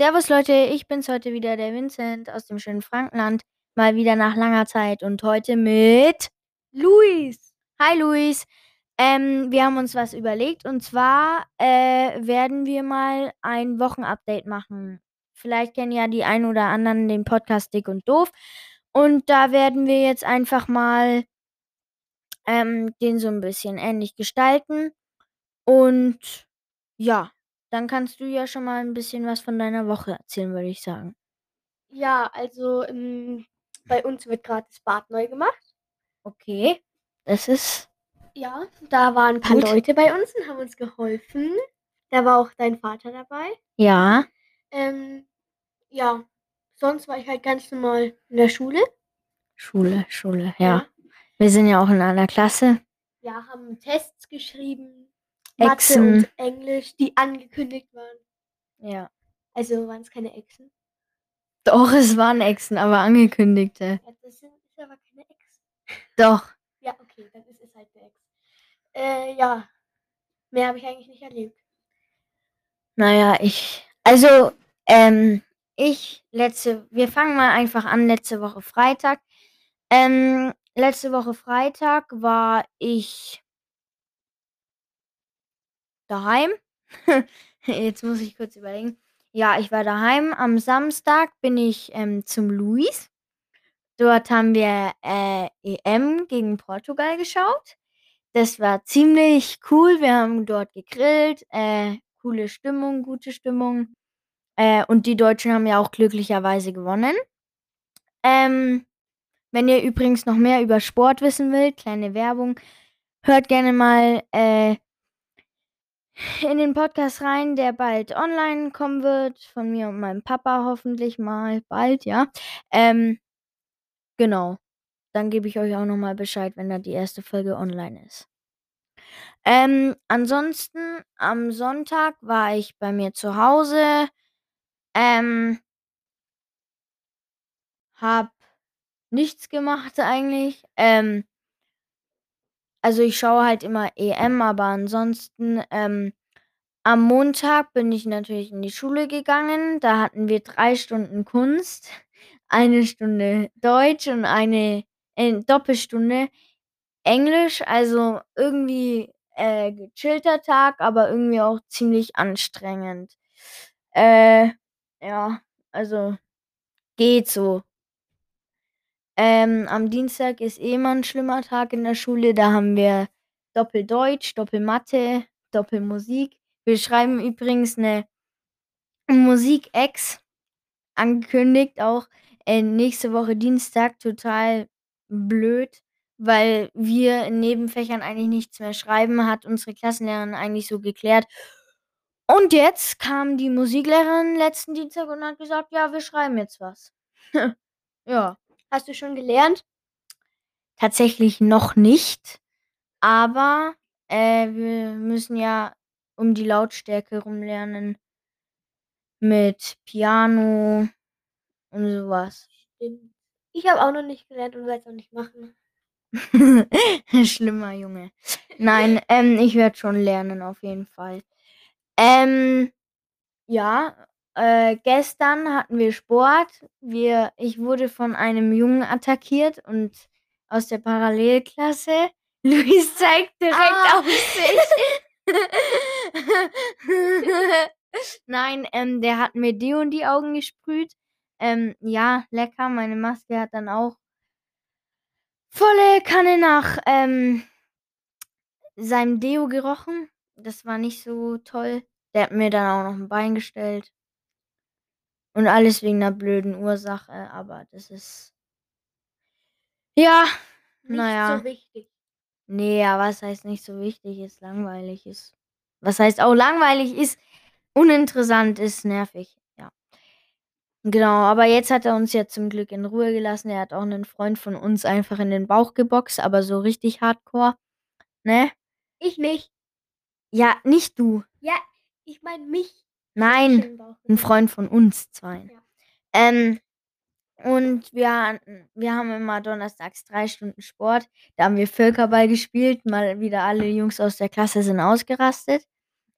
Servus Leute, ich bin's heute wieder, der Vincent aus dem schönen Frankenland. Mal wieder nach langer Zeit und heute mit Luis. Hi Luis. Ähm, wir haben uns was überlegt und zwar äh, werden wir mal ein Wochenupdate machen. Vielleicht kennen ja die ein oder anderen den Podcast Dick und Doof. Und da werden wir jetzt einfach mal ähm, den so ein bisschen ähnlich gestalten. Und ja, dann kannst du ja schon mal ein bisschen was von deiner Woche erzählen, würde ich sagen. Ja, also ähm, bei uns wird gerade das Bad neu gemacht. Okay, das ist Ja, da waren ein paar Gut. Leute bei uns und haben uns geholfen. Da war auch dein Vater dabei. ja, Ähm, ja, sonst war ich halt ganz normal in der Schule. Schule, Schule, ja. Wir sind ja auch in einer Klasse. Ja, haben Tests geschrieben. Echsen. Mathe und Englisch, die angekündigt waren. Ja. Also waren es keine Echsen. Doch, es waren Echsen, aber angekündigte. Ja, das sind aber keine Echsen. Doch. Ja, okay, dann ist es halt eine Ex. Äh, ja. Mehr habe ich eigentlich nicht erlebt. Naja, ich. Also, ähm, ich letzte. Wir fangen mal einfach an, letzte Woche Freitag. Ähm, letzte Woche Freitag war ich daheim. Jetzt muss ich kurz überlegen. Ja, ich war daheim. Am Samstag bin ich ähm, zum Luis. Dort haben wir äh, EM gegen Portugal geschaut. Das war ziemlich cool. Wir haben dort gegrillt. Äh, coole Stimmung, gute Stimmung. Äh, und die Deutschen haben ja auch glücklicherweise gewonnen. Ähm, wenn ihr übrigens noch mehr über Sport wissen wollt, kleine Werbung, hört gerne mal äh, in den Podcast rein, der bald online kommen wird. Von mir und meinem Papa hoffentlich mal bald, ja. Ähm, genau. Dann gebe ich euch auch nochmal Bescheid, wenn da die erste Folge online ist. Ähm, ansonsten am Sonntag war ich bei mir zu Hause. Ähm, hab nichts gemacht eigentlich. Ähm, also ich schaue halt immer EM, aber ansonsten ähm, am Montag bin ich natürlich in die Schule gegangen. Da hatten wir drei Stunden Kunst, eine Stunde Deutsch und eine äh, Doppelstunde Englisch. Also irgendwie äh, gechillter Tag, aber irgendwie auch ziemlich anstrengend. Äh, ja, also geht so. Ähm, am Dienstag ist eh immer ein schlimmer Tag in der Schule. Da haben wir Doppeldeutsch, Doppelmathe, Doppelmusik. Wir schreiben übrigens eine Musik-Ex angekündigt, auch äh, nächste Woche Dienstag. Total blöd, weil wir in Nebenfächern eigentlich nichts mehr schreiben, hat unsere Klassenlehrerin eigentlich so geklärt. Und jetzt kam die Musiklehrerin letzten Dienstag und hat gesagt, ja, wir schreiben jetzt was. ja. Hast du schon gelernt? Tatsächlich noch nicht, aber äh, wir müssen ja um die Lautstärke rumlernen mit Piano und sowas. Stimmt. Ich habe auch noch nicht gelernt und werde es auch nicht machen. Schlimmer Junge. Nein, ähm, ich werde schon lernen auf jeden Fall. Ähm, ja, äh, gestern hatten wir Sport. Wir, ich wurde von einem Jungen attackiert und aus der Parallelklasse. Luis zeigt direkt Ah. auf sich. Nein, ähm, der hat mir Deo in die Augen gesprüht. Ähm, ja, lecker. Meine Maske hat dann auch volle Kanne nach ähm, seinem Deo gerochen. Das war nicht so toll. Der hat mir dann auch noch ein Bein gestellt. Und alles wegen einer blöden Ursache, aber das ist. Ja, Nicht Naja. so wichtig. nee, ja, was heißt nicht so wichtig ist, langweilig ist. Was heißt auch langweilig ist, uninteressant ist, nervig, ja. Genau, aber jetzt hat er uns ja zum Glück in Ruhe gelassen. Er hat auch einen Freund von uns einfach in den Bauch geboxt, aber so richtig hardcore. Ne? Ich nicht. Ja, nicht du. Ja, ich meine mich. Nein. Ein Freund von uns zwei. Ja. Ähm, und wir, wir haben immer donnerstags drei Stunden Sport. Da haben wir Völkerball gespielt. Mal wieder alle Jungs aus der Klasse sind ausgerastet.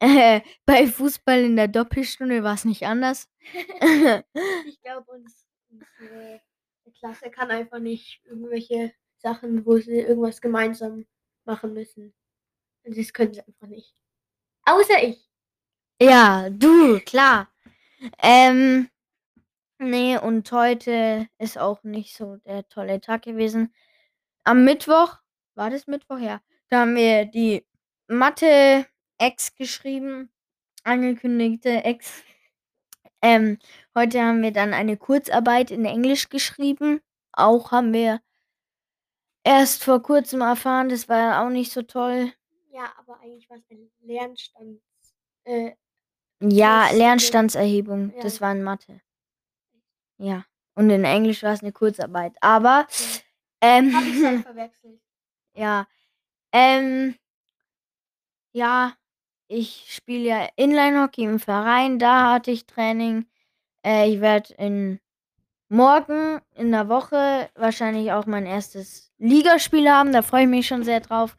Äh, bei Fußball in der Doppelstunde war's nicht anders. Ich glaube, uns unsere Klasse kann einfach nicht irgendwelche Sachen, wo sie irgendwas gemeinsam machen müssen. Das können sie einfach nicht. Außer ich. Ja, du, klar. Ähm, ne, und heute ist auch nicht so der tolle Tag gewesen. Am Mittwoch war das Mittwoch? Ja. Da haben wir die Mathe-Ex geschrieben, angekündigte Ex. Ähm, heute haben wir dann eine Kurzarbeit in Englisch geschrieben. Auch haben wir erst vor Kurzem erfahren, das war auch nicht so toll. Ja, aber eigentlich war's ein Lernstands äh, Ja, Lernstandserhebung, ja. das war in Mathe. Ja, und in Englisch war's 'ne Kurzarbeit. Aber, ähm Habe ich halt verwechselt. Ja, ähm ja, ich spiele ja Inlinehockey im Verein, da hatte ich Training. Äh, ich werde in morgen in 'ner Woche wahrscheinlich auch mein erstes Ligaspiel haben, da freue ich mich schon sehr drauf.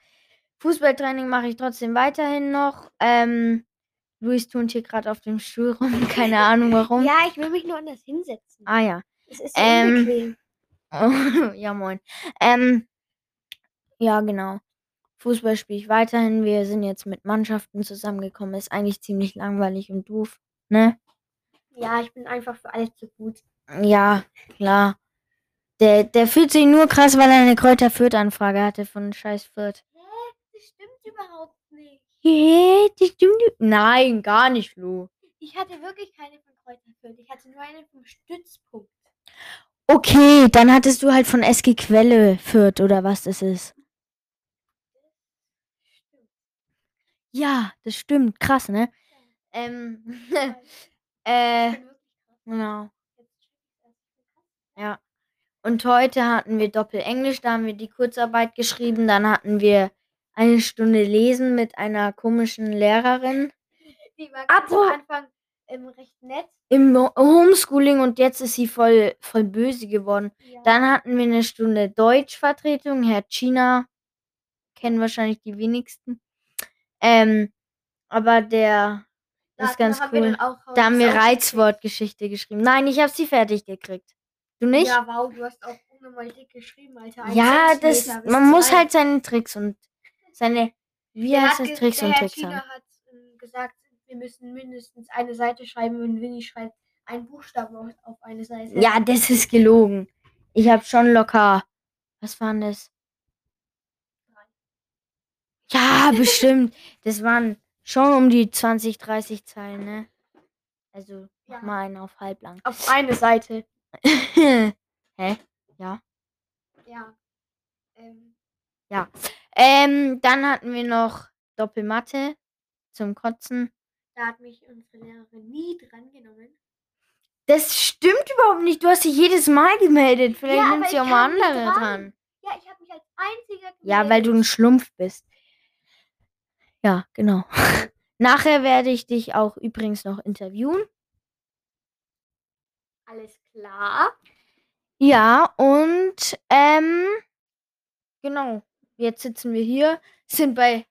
Fußballtraining mache ich trotzdem weiterhin noch. Ähm, Luis turnt hier grad auf dem Stuhl rum, keine Ahnung warum. Ja, ich will mich nur anders hinsetzen. Ah ja. Es ist so Ähm, unbequem. ja, moin. Ähm, ja, genau. Fußball spiele ich weiterhin. Wir sind jetzt mit Mannschaften zusammengekommen. Ist eigentlich ziemlich langweilig und doof, ne? Ja, ich bin einfach für alles zu gut. Ja, klar. Der der fühlt sich nur krass, weil er 'ne Kräuter Fürth-Anfrage hatte von scheiß Fürth. Hä? Das stimmt überhaupt nein, gar nicht, Lu. Ich hatte wirklich keine von Kräuter Fürth. Ich hatte nur eine vom Stützpunkt. Okay, dann hattest du halt von SG Quelle Fürth oder was das ist. Ja, das stimmt. Krass, ne? Ähm, äh, genau. Ja. Und heute hatten wir Doppel-Englisch, da haben wir die Kurzarbeit geschrieben. Dann hatten wir eine Stunde Lesen mit einer komischen Lehrerin. Die war ganz am Apro Anfang, ähm, recht nett. Im Ho Homeschooling und jetzt ist sie voll voll böse geworden. Ja. Dann hatten wir 'ne Stunde Deutschvertretung, Herr China, kennen wahrscheinlich die wenigsten. Ähm, aber der Da ist da ganz cool. Da haben wir. Reizwortgeschichte geschrieben. Nein, ich habe sie fertig gekriegt. Du nicht? Ja, wow, du hast auch unnormal dick geschrieben, Alter. Ein Ja, das man muss halt seine Tricks und seine wie Der heißt das? Tricks und Tricks haben. hat, ähm, gesagt, wir müssen mindestens eine Seite schreiben und Winnie schreibt einen Buchstaben auf eine Seite. Ja, das ist gelogen. Ich habe schon locker was waren das? 3. Ja, bestimmt. Das waren schon um die 20, 30 Zeilen, ne? Also, Ja. mal einen auf halblang. Auf eine Seite. Hä? Ja. Ja. Ähm. Ja. Ähm, dann hatten wir noch Doppelmathe zum Kotzen. Da hat mich unsere Lehrerin nie drangenommen. Das stimmt überhaupt nicht. Du hast dich jedes Mal gemeldet. Vielleicht Ja, nimmt sie auch mal andere dran. dran. Ja, ich habe mich als Einziger Ja, weil du 'n gemeldet. Schlumpf bist. Ja, genau. Nachher werde ich dich auch übrigens noch interviewen. Alles klar. Ja, und, ähm genau, jetzt sitzen wir hier, sind bei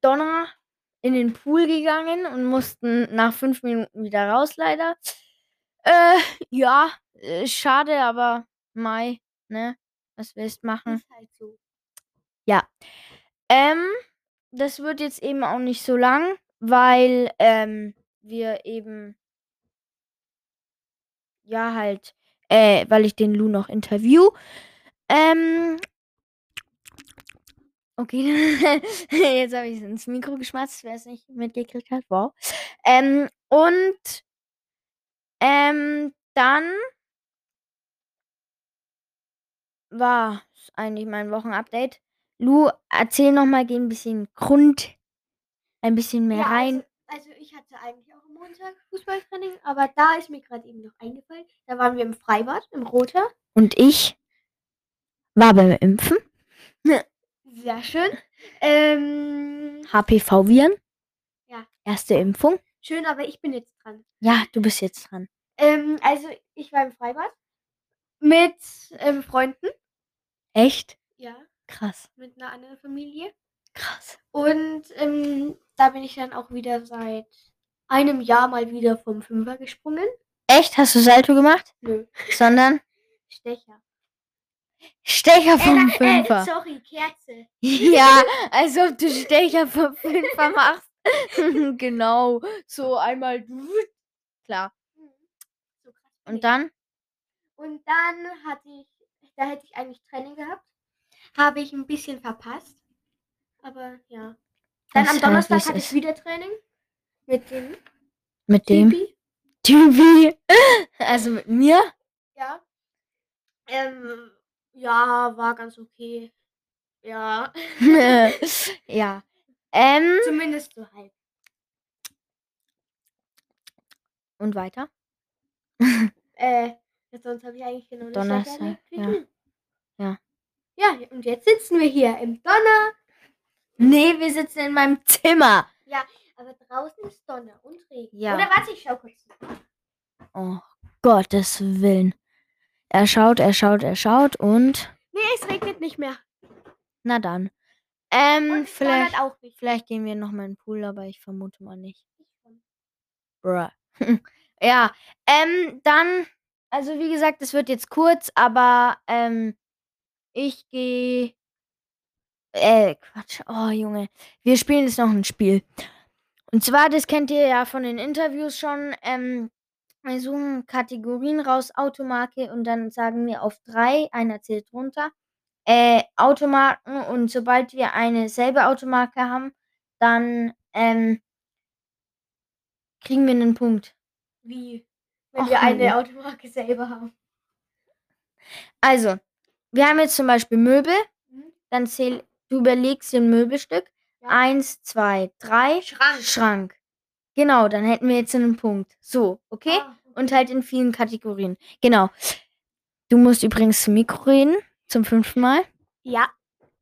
Donner in den Pool gegangen und mussten nach 5 Minuten wieder raus leider. Äh, ja, äh, schade, aber mei, ne? Was willst machen? Ist halt so. Ja. Ähm, das wird jetzt eben auch nicht so lang, weil, ähm, wir eben ja, halt, äh, weil ich den Lu noch interview. Ähm okay, jetzt habe ich's ins Mikro geschmatzt, wer's nicht mitgekriegt hat. Wow. Ähm, und ähm, dann war's eigentlich mein Wochenupdate. Lu, erzähl noch mal, geh 'n bisschen Grund ein bisschen mehr Ja, rein. also also ich hatte eigentlich auch am Montag Fußballtraining, aber da ist mir grad eben noch eingefallen, da waren wir im Freibad, im Rother. Und ich war beim Impfen. Sehr schön. Ähm HPV-Viren. Ja. Erste Impfung. Schön, aber ich bin jetzt dran. Ja, du bist jetzt dran. Ähm, also ich war im Freibad mit, ähm, Freunden. Echt? Ja, Krass. mit 'ner anderen Familie. Krass. Und ähm, da bin ich dann auch wieder seit einem Jahr mal wieder vom Fünfer gesprungen. Echt? Hast du Salto gemacht? Nö. Sondern Stecher. Stecher vom äh, Fünfer. Äh, sorry, Kerze. Ja, als ob du Stecher vom Fünfer machst. genau. So einmal. Klar. Bin Und dann? Und dann hatte ich, da hätte ich eigentlich Training gehabt. Habe ich ein bisschen verpasst. Aber ja. Dann Das am Donnerstag hatte ich wieder Training. Mit dem Mit dem Typi. Typi. Also mit mir? Ja. Ähm, ja, war ganz okay. Ja. ja. Ähm, Zumindest so halb. und weiter? Äh, ja, sonst habe ich eigentlich genau das Donnerstag, ja. Ja. Ja, und jetzt sitzen wir hier im Donner. Nee, wir sitzen in meinem Zimmer. Aber draußen ist Donner und Regen. Ja. Oder warte, ich schau kurz. Oh, Gottes Willen. Er schaut, er schaut, er schaut und. Nee, es regnet nicht mehr. Na dann. Ähm, vielleicht, auch nicht. vielleicht gehen wir noch mal in den Pool, aber ich vermute mal nicht. Bruh. ja, ähm, dann, also wie gesagt, es wird jetzt kurz, aber ähm, ich gehe. Äh, Quatsch. Oh, Junge. Wir spielen jetzt noch ein Spiel. Und zwar, das kennt ihr ja von den Interviews schon. Ähm, wir suchen Kategorien raus, Automarke, und dann sagen wir auf drei, einer zählt runter, äh, Automarken. Und sobald wir eine selbe Automarke haben, dann ähm, kriegen wir einen Punkt. Wie? Wenn Och, wir eine Junge. Automarke selber haben. Also, wir haben jetzt zum Beispiel Möbel. Mhm. Dann zähl, du überlegst dir ein Möbelstück. Ja. Eins, zwei, drei. Schrank. Schrank. Genau, dann hätten wir jetzt einen Punkt. So, okay? Ah, Und halt in vielen Kategorien. Genau. Du musst übrigens zum Mikro reden. Zum fünften Mal. Ja.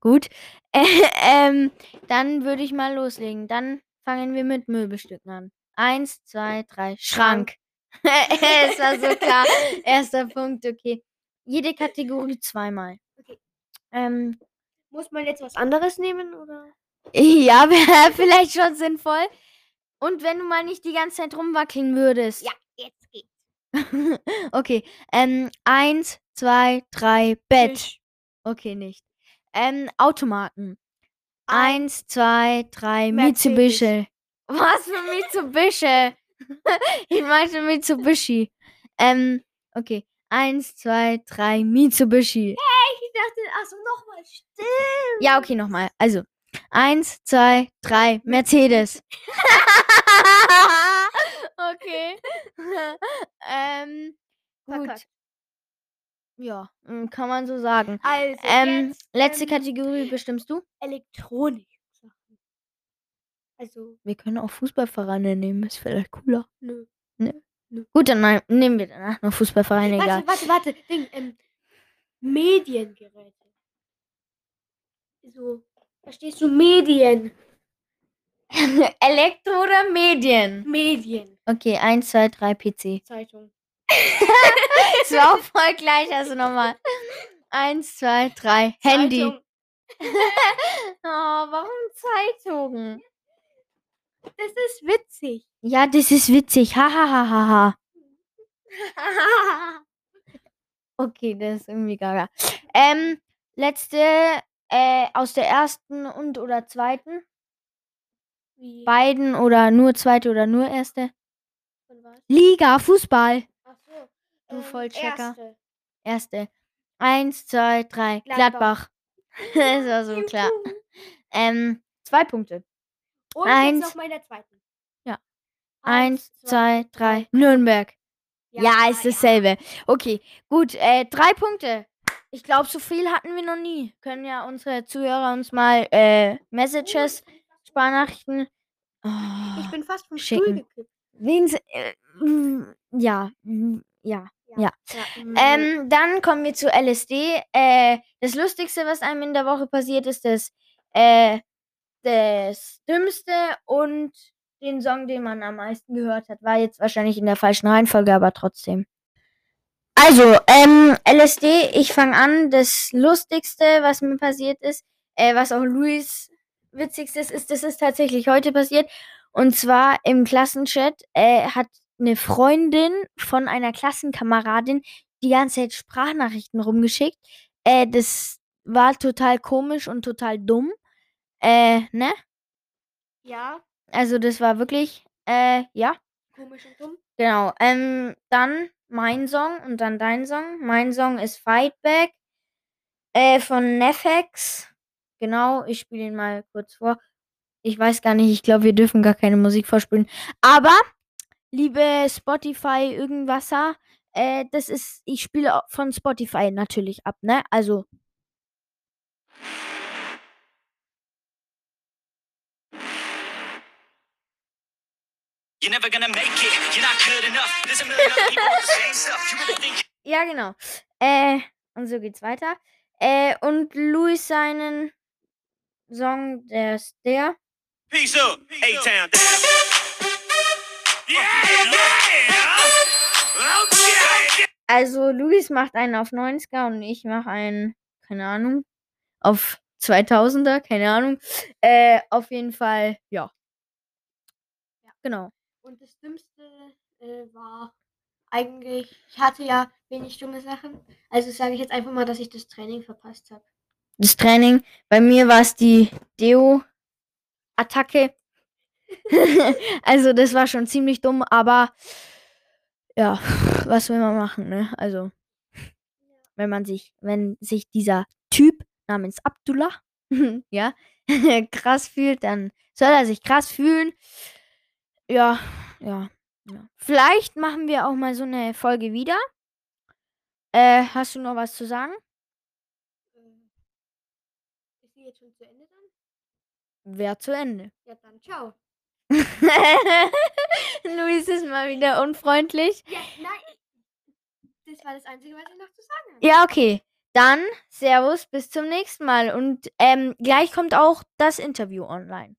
Gut. Äh, ähm, dann würde ich mal loslegen. Dann fangen wir mit Möbelstücken an. Eins, zwei, drei. Schrank. es war so klar. Erster Punkt, okay. Jede Kategorie zweimal. Okay. Ähm, Muss man jetzt was anderes nehmen oder? ja, wäre vielleicht schon sinnvoll. Und wenn du mal nicht die ganze Zeit rumwackeln würdest. Ja, jetzt geht's. okay. Ähm, eins, zwei, drei, Bett. Tisch. Okay, nicht. Ähm, Automarken. Ein- Eins, zwei, drei. Mitsubishi. Was für Mitsubishi? ich meinte Mitsubishi. Ähm, okay. Eins, zwei, drei, Mitsubishi. Ich dachte, achso, nochmal. Stimmt. Ja, okay, nochmal. Also, eins, zwei, drei, Mercedes. okay. ähm, gut. Verkackt. Ja, mm, kann man so sagen. Also, Ähm, jetzt, letzte ähm, Kategorie bestimmst du? Elektronik. Also, Wir können auch Fußballvereine nehmen, ist vielleicht cooler. nö. Gut, dann nehmen wir danach noch Fußballvereine, egal. Warte, warte, warte. Ding, ähm, Mediengeräte. So, verstehst du? Medien. Elektro oder Medien? Medien. Okay, eins, zwei, drei, PC. Zeitung. Das war auch voll gleich, also nochmal. Eins, zwei, drei, Handy. Zeitung. Oh, warum Zeitungen? Das ist witzig. Ja, das ist witzig. Ha, ha, ha, ha, ha. Okay, das ist irgendwie gaga. Ähm, letzte äh, aus der ersten und oder zweiten? Wie? Beiden oder nur zweite oder nur erste? Liga, Fußball. Ach so. Du Vollchecker. erste. Erste. Eins, zwei, drei. Gladbach. Gladbach. das war so klar. Ähm, zwei Punkte. Und Eins. jetzt noch mal in der zweiten. Ja. Eins, zwei, drei. Nürnberg. Ja, ist dasselbe. Okay, gut. Äh, drei Punkte. Ich glaube, so viel hatten wir noch nie. Können ja unsere Zuhörer uns mal äh, Messages, Sparnachrichten. Oh, Ich bin fast vom Schicken. Stuhl gekippt. wen äh, ja, ja. Ja. mm, Ähm, dann kommen wir zu LSD. Äh, das Lustigste, was einem in der Woche passiert ist, das, äh, das Dümmste und den Song, den man am meisten gehört hat, war jetzt wahrscheinlich in der falschen Reihenfolge, aber trotzdem. Also, ähm, LSD, ich fange an. Das Lustigste, was mir passiert ist, äh, was auch Luis Witzigstes ist, das ist tatsächlich heute passiert. Und zwar im Klassenchat äh, hat eine Freundin von einer Klassenkameradin die ganze Zeit Sprachnachrichten rumgeschickt. Äh, das war total komisch und total dumm. Äh, ne? Ja, Also das war wirklich, äh, ja, komisch und dumm. genau. Ähm, dann mein Song und dann dein Song. Mein Song ist Fight Back äh, von Nefex. Genau, ich spiele ihn mal kurz vor. Ich weiß gar nicht, ich glaube, wir dürfen gar keine Musik vorspielen. Aber, liebe Spotify irgendwasser, äh, das ist, ich spiele von Spotify natürlich ab, ne? Also, ja, genau. Äh, und so geht's weiter. Äh, und Louis seinen Song, der ist der. Peace up, A-Town. Yeah, yeah. Okay. Also, Luis macht einen auf 90er und ich mache einen, keine Ahnung, auf 2000er, keine Ahnung. Äh, auf jeden Fall, ja. Ja. Genau. Und das Dümmste äh, war eigentlich, ich hatte ja wenig dumme Sachen. Also sage ich jetzt einfach mal, dass ich das Training verpasst habe. Das Training, bei mir war es die Deo-Attacke. also, das war schon ziemlich dumm, aber ja, was will man machen, ne? Also, wenn man sich, wenn sich dieser Typ namens Abdullah, ja, krass fühlt, dann soll er sich krass fühlen. Ja, ja, ja. Vielleicht machen wir auch mal so eine Folge wieder. Äh, hast du noch was zu sagen? Äh, ist die jetzt schon zu Ende dann? Wer zu Ende. Ja, dann ciao. Luis ist mal wieder unfreundlich. Ja, nein. Das war das Einzige, was ich noch zu sagen habe. Ja, okay. Dann Servus, bis zum nächsten Mal. Und ähm, gleich kommt auch das Interview online.